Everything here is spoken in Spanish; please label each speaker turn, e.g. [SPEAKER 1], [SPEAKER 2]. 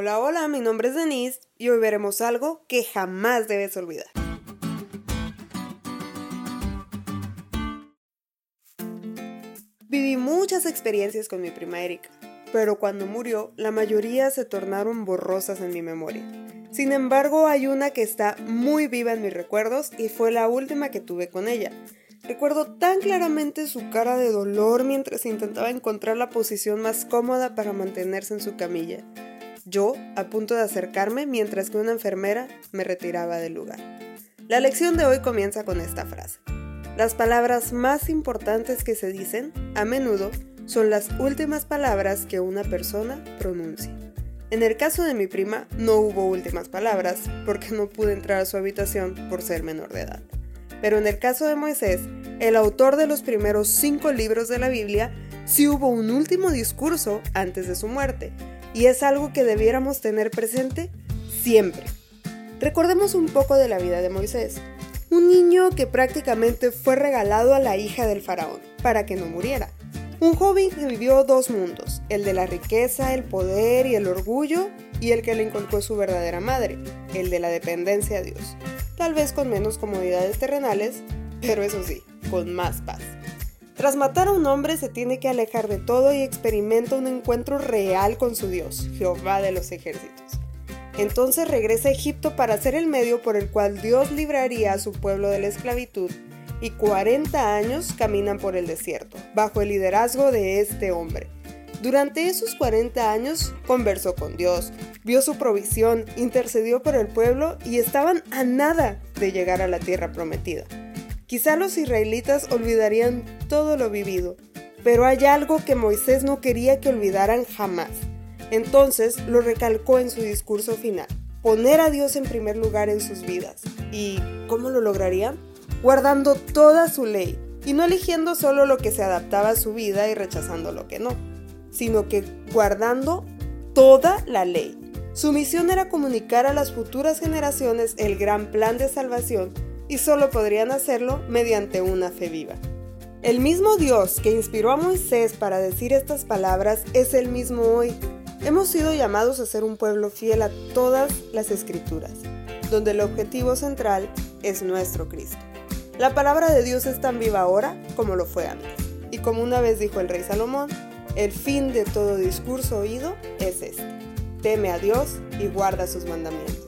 [SPEAKER 1] Hola, hola, mi nombre es Denise y hoy veremos algo que jamás debes olvidar. Viví muchas experiencias con mi prima Erika, pero cuando murió, la mayoría se tornaron borrosas en mi memoria. Sin embargo, hay una que está muy viva en mis recuerdos y fue la última que tuve con ella. Recuerdo tan claramente su cara de dolor mientras intentaba encontrar la posición más cómoda para mantenerse en su camilla. Yo, a punto de acercarme mientras que una enfermera me retiraba del lugar. La lección de hoy comienza con esta frase. Las palabras más importantes que se dicen, a menudo, son las últimas palabras que una persona pronuncia. En el caso de mi prima, no hubo últimas palabras porque no pude entrar a su habitación por ser menor de edad. Pero en el caso de Moisés, el autor de los primeros cinco libros de la Biblia, sí hubo un último discurso antes de su muerte, y es algo que debiéramos tener presente siempre. Recordemos un poco de la vida de Moisés, un niño que prácticamente fue regalado a la hija del faraón para que no muriera. Un joven que vivió dos mundos, el de la riqueza, el poder y el orgullo, y el que le inculcó su verdadera madre, el de la dependencia a Dios tal vez con menos comodidades terrenales, pero eso sí, con más paz. Tras matar a un hombre se tiene que alejar de todo y experimenta un encuentro real con su Dios, Jehová de los ejércitos. Entonces regresa a Egipto para ser el medio por el cual Dios libraría a su pueblo de la esclavitud y 40 años caminan por el desierto, bajo el liderazgo de este hombre. Durante esos 40 años conversó con Dios, vio su provisión, intercedió por el pueblo y estaban a nada de llegar a la tierra prometida. Quizá los israelitas olvidarían todo lo vivido, pero hay algo que Moisés no quería que olvidaran jamás. Entonces lo recalcó en su discurso final, poner a Dios en primer lugar en sus vidas. ¿Y cómo lo lograrían? Guardando toda su ley y no eligiendo solo lo que se adaptaba a su vida y rechazando lo que no sino que guardando toda la ley. Su misión era comunicar a las futuras generaciones el gran plan de salvación y solo podrían hacerlo mediante una fe viva. El mismo Dios que inspiró a Moisés para decir estas palabras es el mismo hoy. Hemos sido llamados a ser un pueblo fiel a todas las escrituras, donde el objetivo central es nuestro Cristo. La palabra de Dios es tan viva ahora como lo fue antes. Y como una vez dijo el rey Salomón, el fin de todo discurso oído es este. Teme a Dios y guarda sus mandamientos.